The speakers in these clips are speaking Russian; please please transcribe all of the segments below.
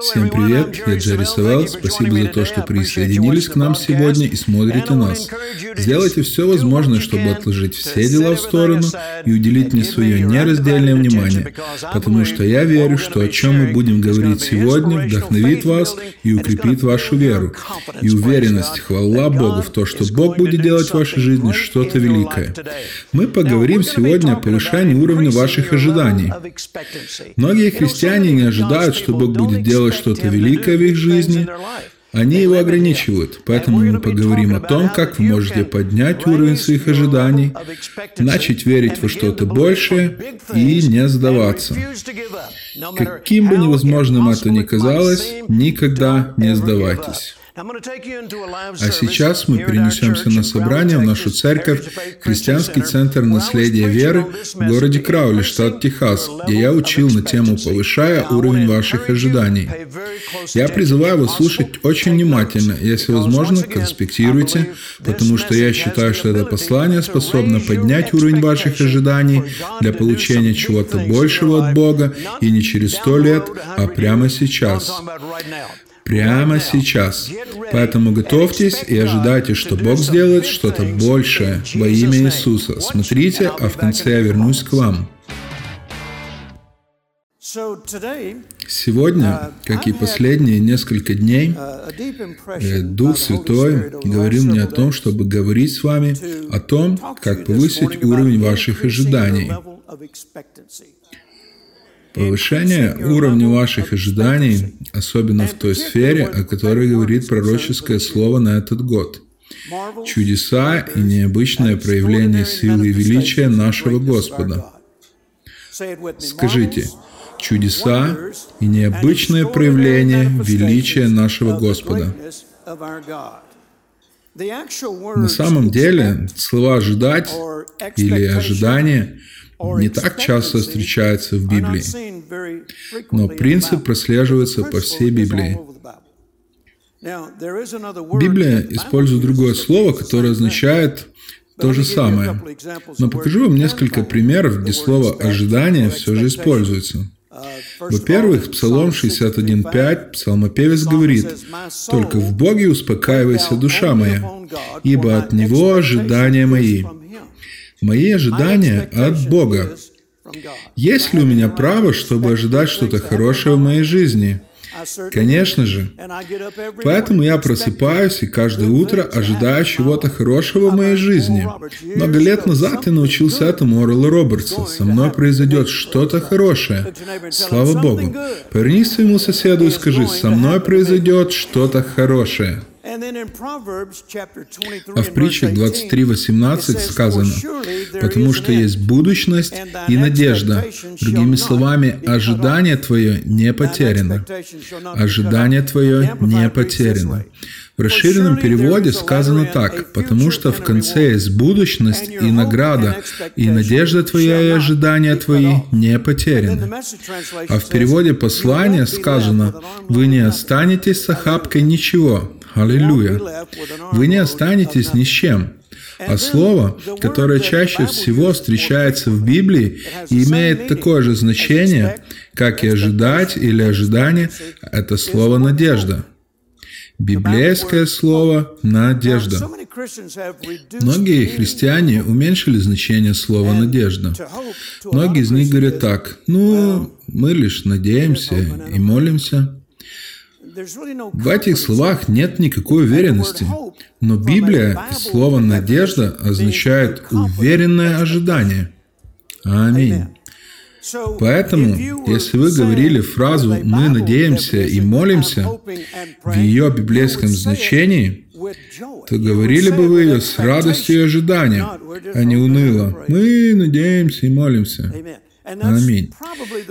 Всем привет, я Джерри Севелл. Спасибо за то, что присоединились к нам сегодня и смотрите нас. Сделайте все возможное, чтобы отложить все дела в сторону и уделить мне свое нераздельное внимание, потому что я верю, что о чем мы будем говорить сегодня, вдохновит вас и укрепит вашу веру и уверенность. Хвала Богу в то, что Бог будет делать в вашей жизни что-то великое. Мы поговорим сегодня о повышении уровня ваших ожиданий. Многие христиане не ожидают, что Бог будет делать делать что-то великое в их жизни, они его ограничивают. Поэтому мы поговорим о том, как вы можете поднять уровень своих ожиданий, начать верить во что-то большее и не сдаваться. Каким бы невозможным это ни казалось, никогда не сдавайтесь. А сейчас мы перенесемся на собрание в нашу церковь, христианский центр наследия веры в городе Краули, штат Техас, где я учил на тему «Повышая уровень ваших ожиданий». Я призываю вас слушать очень внимательно, если возможно, конспектируйте, потому что я считаю, что это послание способно поднять уровень ваших ожиданий для получения чего-то большего от Бога и не через сто лет, а прямо сейчас прямо сейчас. Поэтому готовьтесь и ожидайте, что Бог сделает что-то большее во имя Иисуса. Смотрите, а в конце я вернусь к вам. Сегодня, как и последние несколько дней, э, Дух Святой говорил мне о том, чтобы говорить с вами о том, как повысить уровень ваших ожиданий. Повышение уровня ваших ожиданий, особенно в той сфере, о которой говорит пророческое слово на этот год. Чудеса и необычное проявление силы и величия нашего Господа. Скажите, чудеса и необычное проявление величия нашего Господа. На самом деле, слова «ожидать» или «ожидание» не так часто встречается в Библии, но принцип прослеживается по всей Библии. Библия использует другое слово, которое означает то же самое. Но покажу вам несколько примеров, где слово «ожидание» все же используется. Во-первых, Псалом 61.5 псалмопевец говорит, «Только в Боге успокаивайся, душа моя, ибо от Него ожидания мои». Мои ожидания от Бога. Есть ли у меня право, чтобы ожидать что-то хорошее в моей жизни? Конечно же. Поэтому я просыпаюсь и каждое утро ожидаю чего-то хорошего в моей жизни. Много лет назад я научился этому Орла Робертса. Со мной произойдет что-то хорошее. Слава Богу. Повернись своему соседу и скажи, со мной произойдет что-то хорошее. А в притче 23.18 сказано, «Потому что есть будущность и надежда». Другими словами, ожидание твое не потеряно. Ожидание твое не потеряно. В расширенном переводе сказано так, «Потому что в конце есть будущность и награда, и надежда твоя и ожидания твои не потеряны». А в переводе послания сказано, «Вы не останетесь с охапкой ничего, Аллилуйя. Вы не останетесь ни с чем. А слово, которое чаще всего встречается в Библии и имеет такое же значение, как и ожидать или ожидание, это слово «надежда». Библейское слово «надежда». Многие христиане уменьшили значение слова «надежда». Многие из них говорят так, ну, мы лишь надеемся и молимся. В этих словах нет никакой уверенности, но Библия и слово «надежда» означает уверенное ожидание. Аминь. Поэтому, если вы говорили фразу «мы надеемся и молимся» в ее библейском значении, то говорили бы вы ее с радостью и ожиданием, а не уныло «мы надеемся и молимся». Аминь.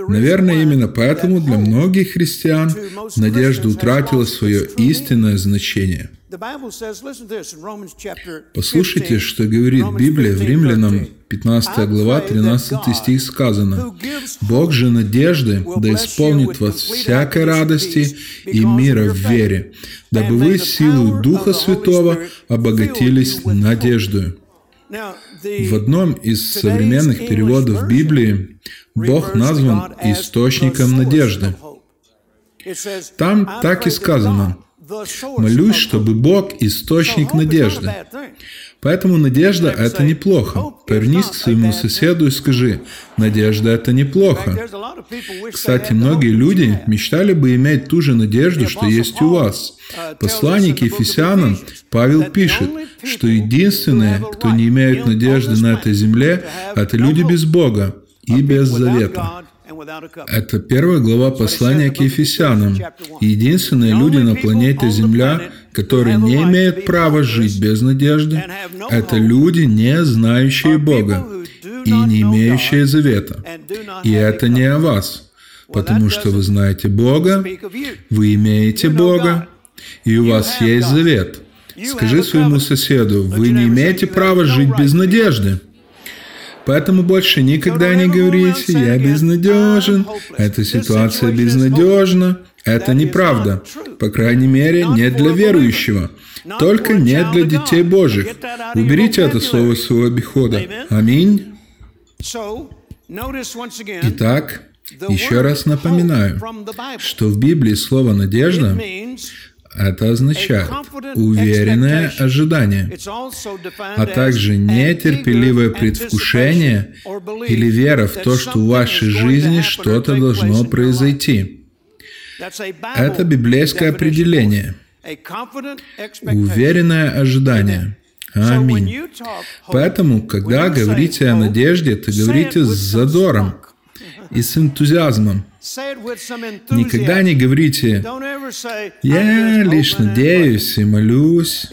Наверное, именно поэтому для многих христиан надежда утратила свое истинное значение. Послушайте, что говорит Библия в Римлянам 15 глава, 13 стих сказано. «Бог же надежды да исполнит вас всякой радости и мира в вере, дабы вы силу Духа Святого обогатились надеждою». В одном из современных переводов Библии Бог назван источником надежды. Там так и сказано. Молюсь, чтобы Бог – источник надежды. Поэтому надежда – это неплохо. Повернись к своему соседу и скажи, надежда – это неплохо. Кстати, многие люди мечтали бы иметь ту же надежду, что есть у вас. Послание к Ефесянам Павел пишет, что единственные, кто не имеют надежды на этой земле, это люди без Бога и без завета. Это первая глава послания к Ефесянам. Единственные люди на планете Земля, которые не имеют права жить без надежды, это люди, не знающие Бога и не имеющие завета. И это не о вас, потому что вы знаете Бога, вы имеете Бога, и у вас есть завет. Скажи своему соседу, вы не имеете права жить без надежды. Поэтому больше никогда не говорите «я безнадежен», «эта ситуация безнадежна». Это неправда. По крайней мере, не для верующего. Только не для детей Божьих. Уберите это слово из своего обихода. Аминь. Итак, еще раз напоминаю, что в Библии слово «надежда» Это означает уверенное ожидание, а также нетерпеливое предвкушение или вера в то, что в вашей жизни что-то должно произойти. Это библейское определение. Уверенное ожидание. Аминь. Поэтому, когда говорите о надежде, то говорите с задором и с энтузиазмом. Никогда не говорите «Я лишь надеюсь и молюсь».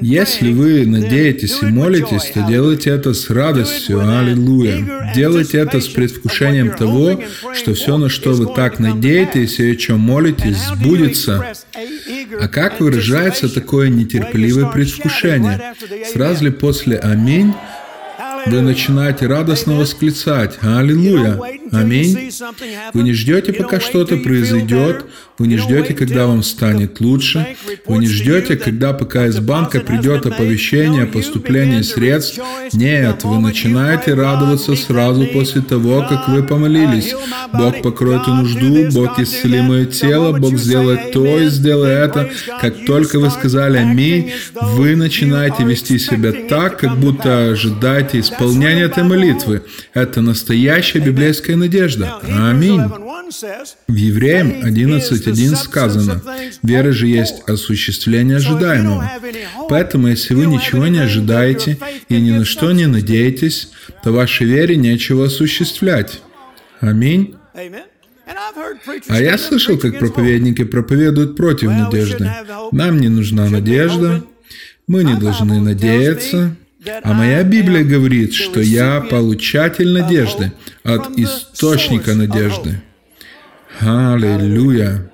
Если вы надеетесь и молитесь, то делайте это с радостью. Аллилуйя. Делайте это с предвкушением того, что все, на что вы так надеетесь и о чем молитесь, сбудется. А как выражается такое нетерпеливое предвкушение? Сразу ли после «Аминь» вы начинаете радостно восклицать «Аллилуйя! Аминь!» Вы не ждете, пока что-то произойдет, вы не ждете, когда вам станет лучше, вы не ждете, когда пока из банка придет оповещение о поступлении средств. Нет, вы начинаете радоваться сразу после того, как вы помолились. Бог покроет нужду, Бог исцели мое тело, Бог сделает то и сделает это. Как только вы сказали «Аминь», вы начинаете вести себя так, как будто ожидаете исполнения этой молитвы. Это настоящая библейская надежда. Аминь. В Евреям 11.1 сказано, «Вера же есть осуществление ожидаемого». Поэтому, если вы ничего не ожидаете и ни на что не надеетесь, то вашей вере нечего осуществлять. Аминь. А я слышал, как проповедники проповедуют против надежды. Нам не нужна надежда, мы не должны надеяться. А моя Библия говорит, что я получатель надежды от источника надежды. Аллилуйя.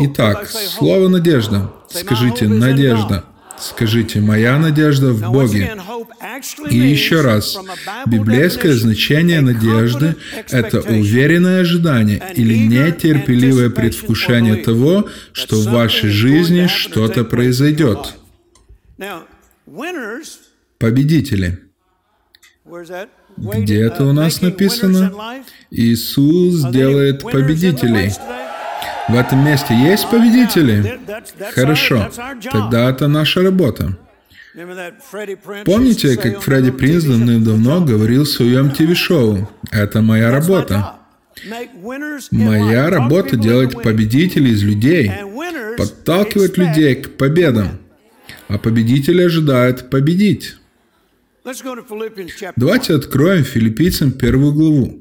Итак, слово «надежда». Скажите «надежда». Скажите «моя надежда в Боге». И еще раз, библейское значение надежды – это уверенное ожидание или нетерпеливое предвкушение того, что в вашей жизни что-то произойдет. Победители. Где это у нас написано? Иисус делает победителей. В этом месте есть победители? Хорошо. Тогда это наша работа. Помните, как Фредди Принц давным-давно говорил в своем ТВ-шоу? Это моя работа. Моя работа делать победителей из людей, подталкивать людей к победам а победитель ожидает победить. Давайте откроем филиппийцам первую главу.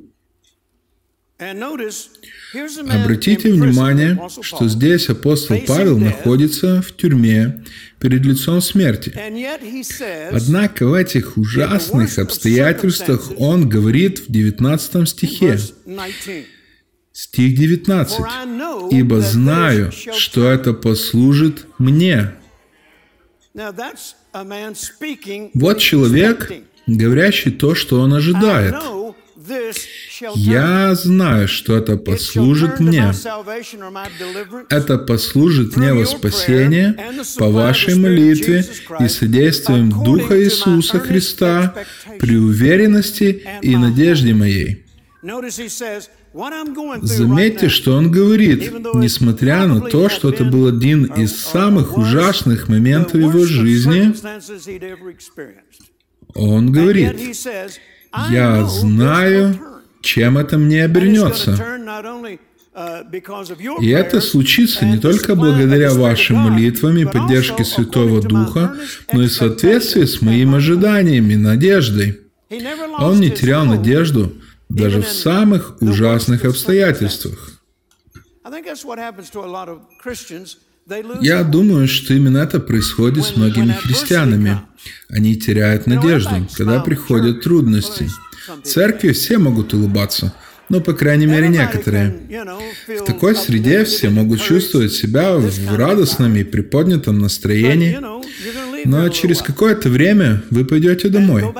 Обратите внимание, что здесь апостол Павел находится в тюрьме перед лицом смерти. Однако в этих ужасных обстоятельствах он говорит в 19 стихе, стих 19, «Ибо знаю, что это послужит мне, вот человек, говорящий то, что он ожидает. Я знаю, что это послужит мне. Это послужит мне во спасение по вашей молитве и содействием Духа Иисуса Христа при уверенности и надежде моей. Заметьте, что он говорит, несмотря на то, что это был один из самых ужасных моментов его жизни, он говорит, я знаю, чем это мне обернется. И это случится не только благодаря вашим молитвам и поддержке Святого Духа, но и в соответствии с моими ожиданиями, надеждой. Он не терял надежду даже в самых ужасных обстоятельствах. Я думаю, что именно это происходит с многими христианами. Они теряют надежду, когда приходят трудности. В церкви все могут улыбаться, но, по крайней мере, некоторые. В такой среде все могут чувствовать себя в радостном и приподнятом настроении, но через какое-то время вы пойдете домой.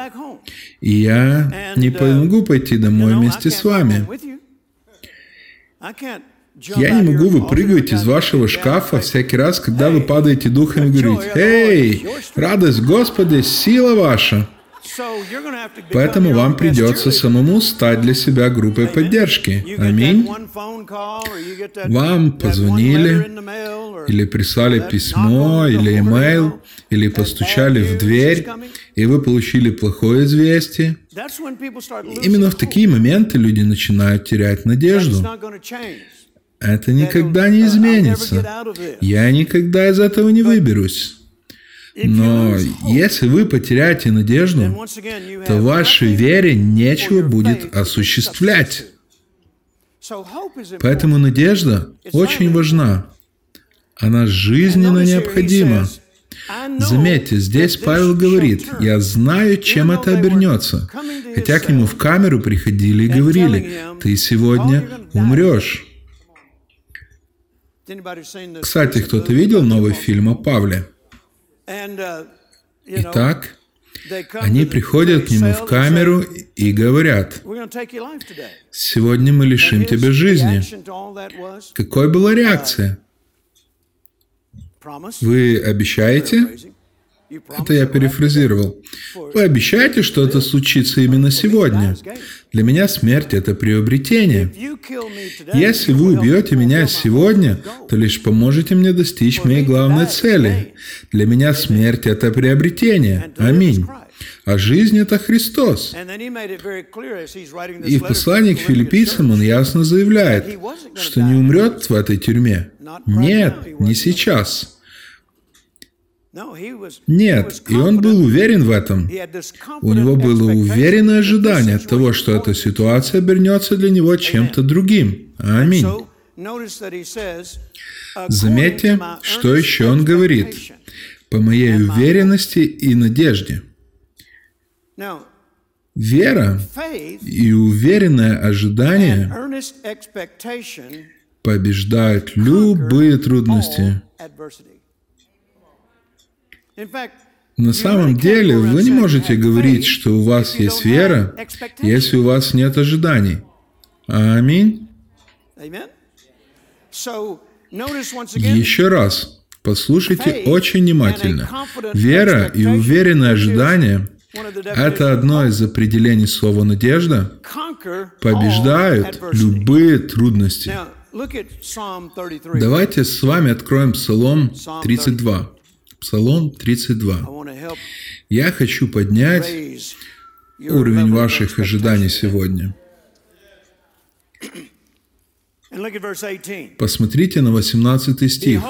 И я не могу пойти домой вместе с вами. Я не могу выпрыгивать из вашего шкафа всякий раз, когда вы падаете духом и говорить, «Эй, радость Господи, сила ваша!» Поэтому вам придется самому стать для себя группой поддержки. Аминь. Вам позвонили, или прислали письмо, или имейл, или постучали в дверь, и вы получили плохое известие. Именно в такие моменты люди начинают терять надежду. Это никогда не изменится. Я никогда из этого не выберусь. Но если вы потеряете надежду, то вашей вере нечего будет осуществлять. Поэтому надежда очень важна. Она жизненно необходима. Заметьте, здесь Павел говорит, «Я знаю, чем это обернется». Хотя к нему в камеру приходили и говорили, «Ты сегодня умрешь». Кстати, кто-то видел новый фильм о Павле? Uh, Итак, они приходят к нему в камеру и говорят, «Сегодня мы лишим тебя жизни». Какой была реакция? Вы обещаете? Это я перефразировал. Вы обещаете, что это случится именно сегодня? Для меня смерть – это приобретение. Если вы убьете меня сегодня, то лишь поможете мне достичь моей главной цели. Для меня смерть – это приобретение. Аминь. А жизнь – это Христос. И в послании к филиппийцам он ясно заявляет, что не умрет в этой тюрьме. Нет, не сейчас. Нет, и он был уверен в этом. У него было уверенное ожидание того, что эта ситуация обернется для него чем-то другим. Аминь. Заметьте, что еще он говорит. По моей уверенности и надежде. Вера и уверенное ожидание побеждают любые трудности. На самом деле, вы не можете говорить, что у вас есть вера, если у вас нет ожиданий. Аминь. Еще раз, послушайте очень внимательно. Вера и уверенное ожидание – это одно из определений слова «надежда» побеждают любые трудности. Давайте с вами откроем Псалом 32. Псалом 32. Я хочу поднять уровень ваших ожиданий сегодня. Посмотрите на 18 стих.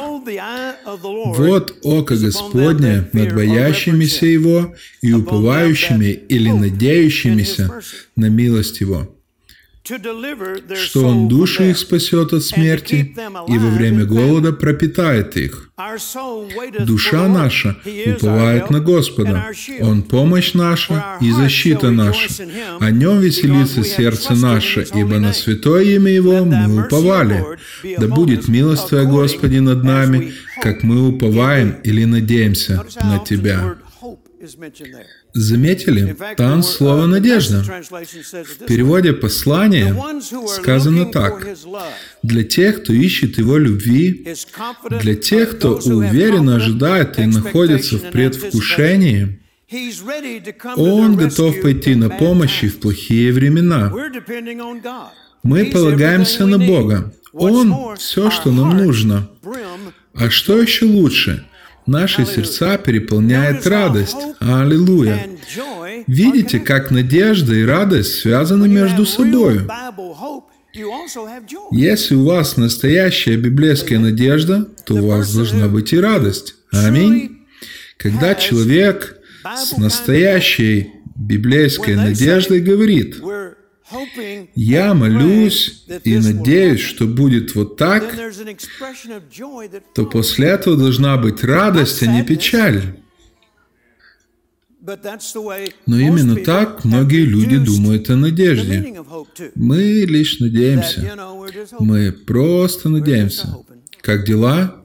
«Вот око Господне над боящимися Его и уповающими или надеющимися на милость Его» что Он души их спасет от смерти и во время голода пропитает их. Душа наша уповает на Господа. Он помощь наша и защита наша. О Нем веселится сердце наше, ибо на святое имя Его мы уповали. Да будет милость Твоя, Господи, над нами, как мы уповаем или надеемся на Тебя. Заметили? Там слово «надежда». В переводе послания сказано так. Для тех, кто ищет его любви, для тех, кто уверенно ожидает и находится в предвкушении, он готов пойти на помощь и в плохие времена. Мы полагаемся на Бога. Он – все, что нам нужно. А что еще лучше? Наши сердца переполняет радость. Аллилуйя. Видите, как надежда и радость связаны между собой. Если у вас настоящая библейская надежда, то у вас должна быть и радость. Аминь. Когда человек с настоящей библейской надеждой говорит, я молюсь и надеюсь, что будет вот так, то после этого должна быть радость, а не печаль. Но именно так многие люди думают о надежде. Мы лишь надеемся. Мы просто надеемся. Как дела?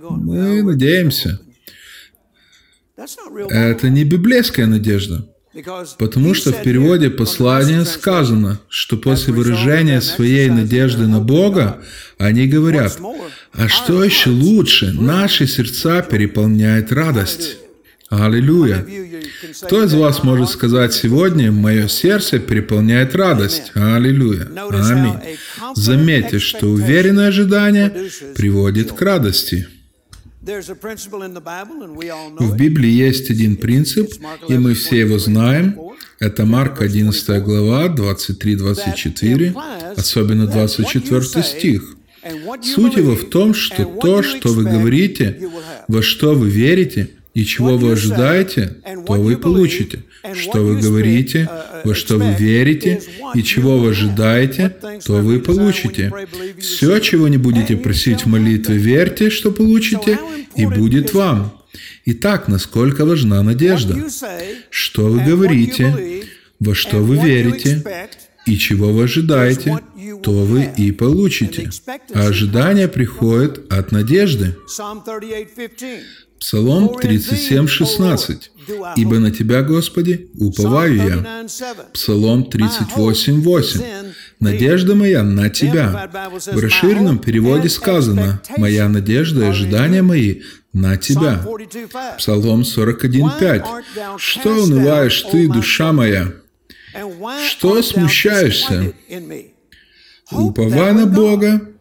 Мы надеемся. Это не библейская надежда. Потому что в переводе послания сказано, что после выражения своей надежды на Бога они говорят, а что еще лучше, наши сердца переполняет радость. Аллилуйя. Кто из вас может сказать сегодня, мое сердце переполняет радость? Аллилуйя. Аминь. Заметьте, что уверенное ожидание приводит к радости. В Библии есть один принцип, и мы все его знаем. Это Марк 11 глава, 23-24, особенно 24 стих. Суть его в том, что то, что вы говорите, во что вы верите, и чего вы ожидаете, то вы получите. Что вы говорите, во что вы верите, и чего вы ожидаете, то вы получите. Все, чего не будете просить в молитве, верьте, что получите, и будет вам. Итак, насколько важна надежда? Что вы говорите, во что вы верите, и чего вы ожидаете, то вы и получите. А ожидание приходит от надежды. Псалом 37, 16. «Ибо на Тебя, Господи, уповаю я». Псалом 38, 8. «Надежда моя на Тебя». В расширенном переводе сказано «Моя надежда и ожидания мои на Тебя». Псалом 41, 5. «Что унываешь ты, душа моя? Что смущаешься? Уповай на Бога,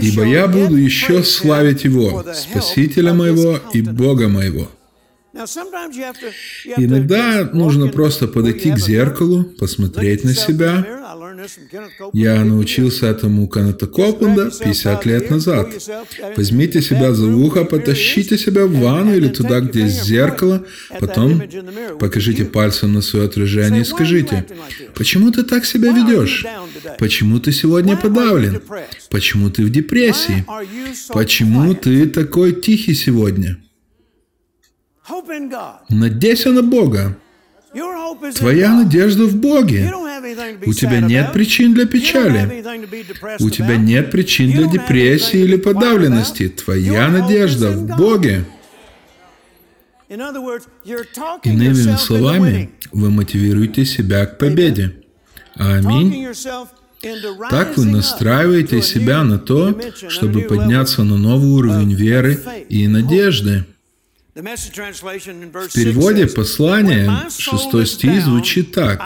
ибо я буду еще славить Его, Спасителя моего и Бога моего». Иногда нужно просто подойти к зеркалу, посмотреть на себя. Я научился этому у Каната Копленда 50 лет назад. Возьмите себя за ухо, потащите себя в ванну или туда, где есть зеркало, потом покажите пальцем на свое отражение и скажите, почему ты так себя ведешь? Почему ты сегодня подавлен? Почему ты в депрессии? Почему ты такой тихий сегодня? Надейся на Бога. Твоя надежда в Боге. У тебя нет причин для печали. У тебя нет причин для депрессии или подавленности. Твоя надежда в Боге. Иными словами, вы мотивируете себя к победе. Аминь. Так вы настраиваете себя на то, чтобы подняться на новый уровень веры и надежды. В переводе послания шестой стих звучит так.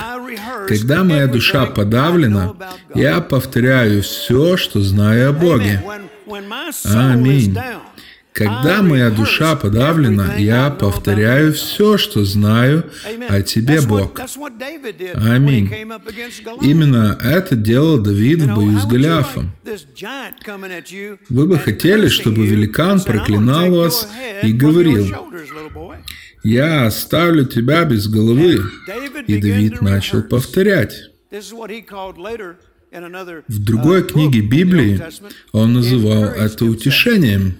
«Когда моя душа подавлена, я повторяю все, что знаю о Боге». Аминь. Когда моя душа подавлена, я повторяю все, что знаю о Тебе, Бог. Аминь. Именно это делал Давид в бою с Голиафом. Вы бы хотели, чтобы великан проклинал вас и говорил, «Я оставлю тебя без головы». И Давид начал повторять. В другой книге Библии он называл это утешением.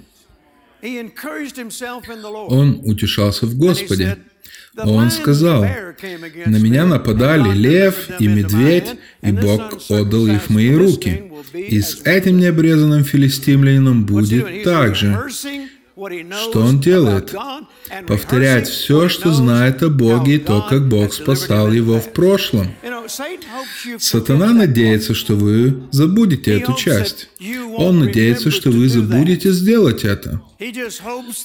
Он утешался в Господе. Он сказал, «На меня нападали лев и медведь, и Бог отдал их в мои руки. И с этим необрезанным филистимлянином будет так же. Что он делает? Повторять все, что знает о Боге, и то, как Бог спасал его в прошлом. Сатана надеется, что вы забудете эту часть. Он надеется, что вы забудете сделать это.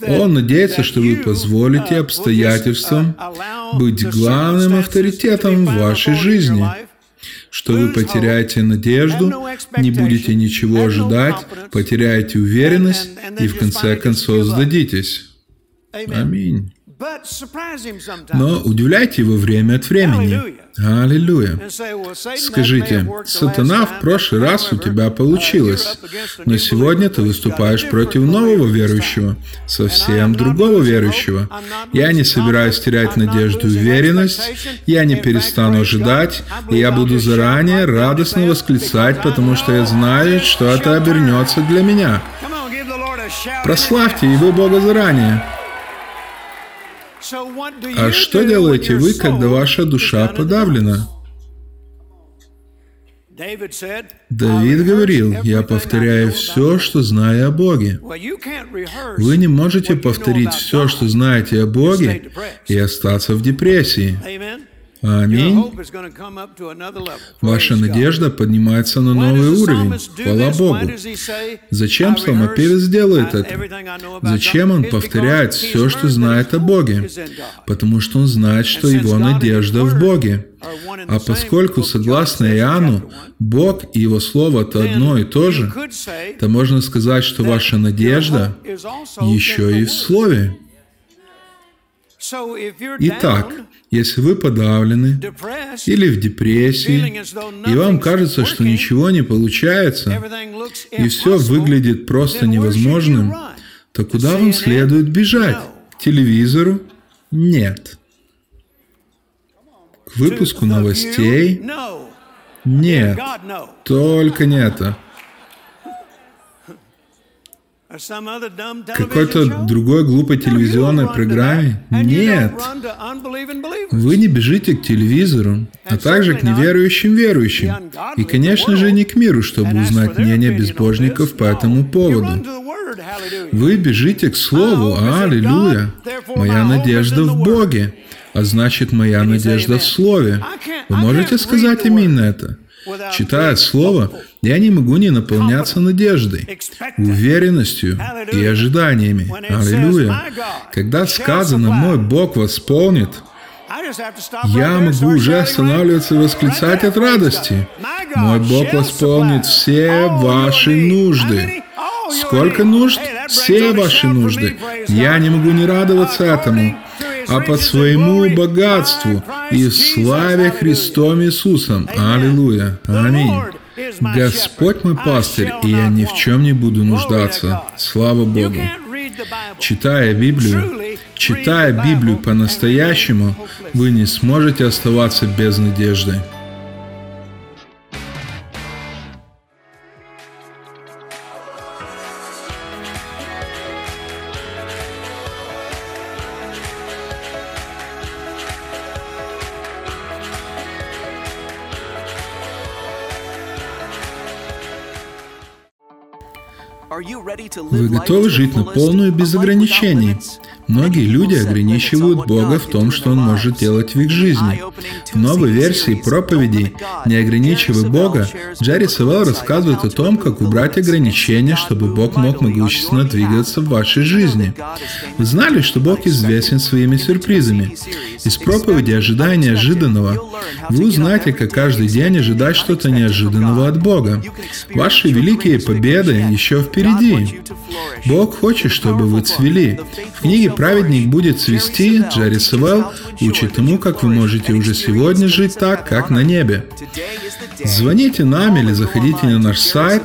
Он надеется, что вы позволите обстоятельствам быть главным авторитетом в вашей жизни. Что вы потеряете надежду, не будете ничего ожидать, потеряете уверенность и в конце концов сдадитесь. Аминь. Но удивляйте его время от времени. Аллилуйя. Скажите, сатана, в прошлый раз у тебя получилось, но сегодня ты выступаешь против нового верующего, совсем другого верующего. Я не собираюсь терять надежду и уверенность, я не перестану ожидать, и я буду заранее радостно восклицать, потому что я знаю, что это обернется для меня. Прославьте его Бога заранее. А что делаете вы, когда ваша душа подавлена? Давид говорил, «Я повторяю все, что знаю о Боге». Вы не можете повторить все, что знаете о Боге, и остаться в депрессии. Аминь. Ваша надежда поднимается на новый уровень. Хвала Богу. Зачем псалмопевец делает это? Зачем он повторяет все, что знает о Боге? Потому что он знает, что его надежда в Боге. А поскольку, согласно Иоанну, Бог и Его Слово – это одно и то же, то можно сказать, что ваша надежда еще и в Слове. Итак, если вы подавлены или в депрессии, и вам кажется, что ничего не получается, и все выглядит просто невозможным, то куда вам следует бежать? К телевизору? Нет. К выпуску новостей? Нет. Только не это. Какой-то другой глупой телевизионной программе? Нет. Вы не бежите к телевизору, а также к неверующим верующим. И, конечно же, не к миру, чтобы узнать мнение безбожников по этому поводу. Вы бежите к Слову, аллилуйя. Моя надежда в Боге, а значит, моя надежда в Слове. Вы можете сказать именно это? Читая Слово, я не могу не наполняться надеждой, уверенностью и ожиданиями. Аллилуйя. Когда сказано «мой Бог восполнит», я могу уже останавливаться и восклицать от радости. Мой Бог восполнит все ваши нужды. Сколько нужд? Все ваши нужды. Я не могу не радоваться этому а по своему богатству и славе Христом Иисусом. Аллилуйя. Аминь. Господь мой пастырь, и я ни в чем не буду нуждаться. Слава Богу. Читая Библию, читая Библию по-настоящему, вы не сможете оставаться без надежды. Вы готовы жить на полную без ограничений? Многие люди ограничивают Бога в том, что Он может делать в их жизни. В новой версии проповеди «Не ограничивай Бога» Джерри Севелл рассказывает о том, как убрать ограничения, чтобы Бог мог могущественно двигаться в вашей жизни. Вы знали, что Бог известен своими сюрпризами? Из проповеди «Ожидая неожиданного» вы узнаете, как каждый день ожидать что-то неожиданного от Бога. Ваши великие победы еще впереди. Бог хочет, чтобы вы цвели. В книге праведник будет цвести, Джерри Севелл учит тому, как вы можете уже сегодня жить так, как на небе. Звоните нам или заходите на наш сайт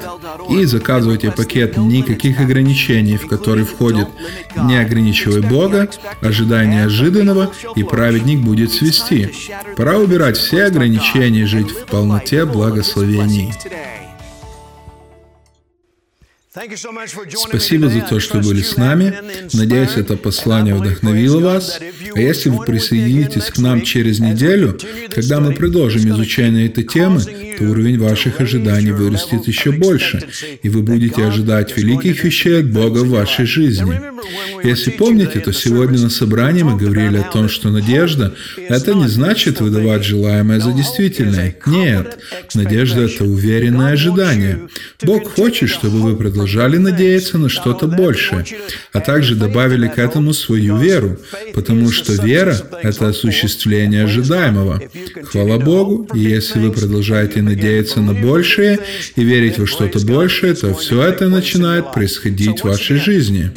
и заказывайте пакет «Никаких ограничений», в который входит «Не ограничивай Бога», «Ожидай неожиданного» и «Праведник будет свести». Пора убирать все ограничения и жить в полноте благословений. Спасибо за то, что были с нами. Надеюсь, это послание вдохновило вас. А если вы присоединитесь к нам через неделю, когда мы продолжим изучение этой темы, то уровень ваших ожиданий вырастет еще больше, и вы будете ожидать великих вещей от Бога в вашей жизни. Если помните, то сегодня на собрании мы говорили о том, что надежда – это не значит выдавать желаемое за действительное. Нет, надежда – это уверенное ожидание. Бог хочет, чтобы вы продолжали надеяться на что-то большее, а также добавили к этому свою веру, потому что вера – это осуществление ожидаемого. Хвала Богу, и если вы продолжаете надеяться на большее и верить во что-то большее, то все это начинает происходить в вашей жизни.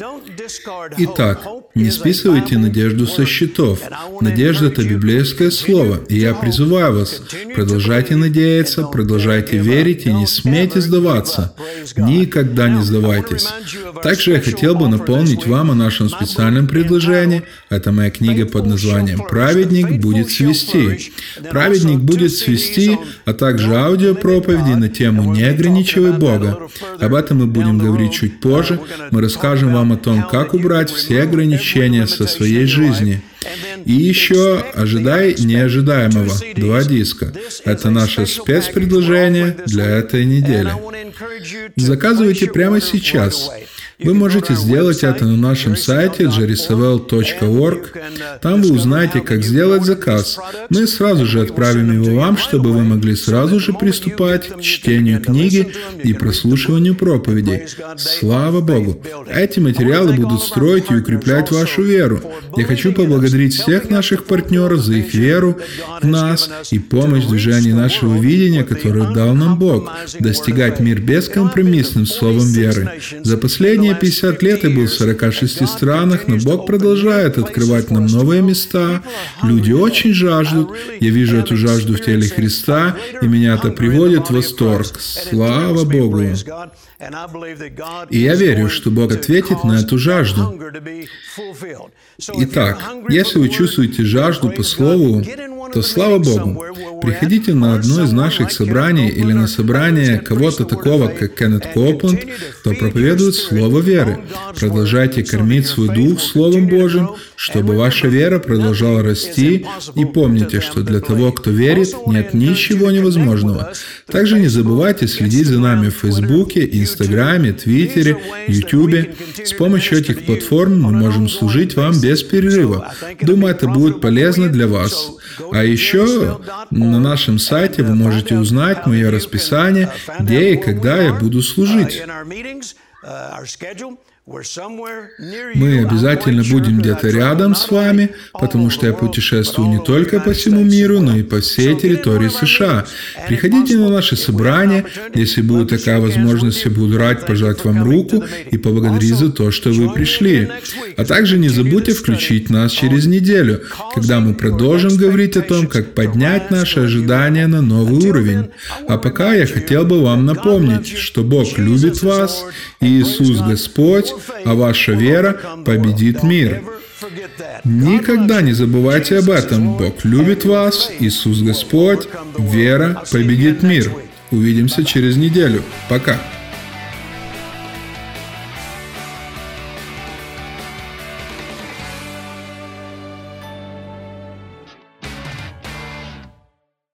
Итак, не списывайте надежду со счетов. Надежда – это библейское слово, и я призываю вас, продолжайте надеяться, продолжайте верить и не смейте сдаваться. Никогда не сдавайтесь. Также я хотел бы напомнить вам о нашем специальном предложении. Это моя книга под названием «Праведник будет свести». Праведник будет свести, а также аудиопроповеди на тему «Не ограничивай Бога». Об этом мы будем говорить чуть позже. Мы расскажем вам о том, как убрать все ограничения со своей жизни. И еще «Ожидай неожидаемого» – два диска. Это наше спецпредложение для этой недели. Заказывайте прямо сейчас. Вы можете сделать это на нашем сайте jerisavel.org. Там вы узнаете, как сделать заказ. Мы сразу же отправим его вам, чтобы вы могли сразу же приступать к чтению книги и прослушиванию проповедей. Слава Богу! Эти материалы будут строить и укреплять вашу веру. Я хочу поблагодарить всех наших партнеров за их веру в нас и помощь в движении нашего видения, которое дал нам Бог, достигать мир бескомпромиссным словом веры. За последние Последние 50 лет я был в 46 странах, но Бог продолжает открывать нам новые места. Люди очень жаждут. Я вижу эту жажду в теле Христа, и меня это приводит в восторг. Слава Богу! И я верю, что Бог ответит на эту жажду. Итак, если вы чувствуете жажду по Слову, то слава Богу, приходите на одно из наших собраний или на собрание кого-то такого, как Кеннет Копланд, кто проповедует Слово веры. Продолжайте кормить свой дух Словом Божьим, чтобы ваша вера продолжала расти, и помните, что для того, кто верит, нет ничего невозможного. Также не забывайте следить за нами в Фейсбуке, Инстаграме, Твиттере, Ютубе. С помощью этих платформ мы можем служить вам без перерыва. Думаю, это будет полезно для вас. А еще на нашем сайте вы можете узнать мое расписание, где и когда я буду служить. uh, our schedule. Мы обязательно будем где-то рядом с вами, потому что я путешествую не только по всему миру, но и по всей территории США. Приходите на наши собрания. Если будет такая возможность, я буду рад пожать вам руку и поблагодарить за то, что вы пришли. А также не забудьте включить нас через неделю, когда мы продолжим говорить о том, как поднять наши ожидания на новый уровень. А пока я хотел бы вам напомнить, что Бог любит вас, и Иисус Господь, а ваша вера победит мир. Никогда не забывайте об этом. Бог любит вас, Иисус Господь, вера победит мир. Увидимся через неделю. Пока.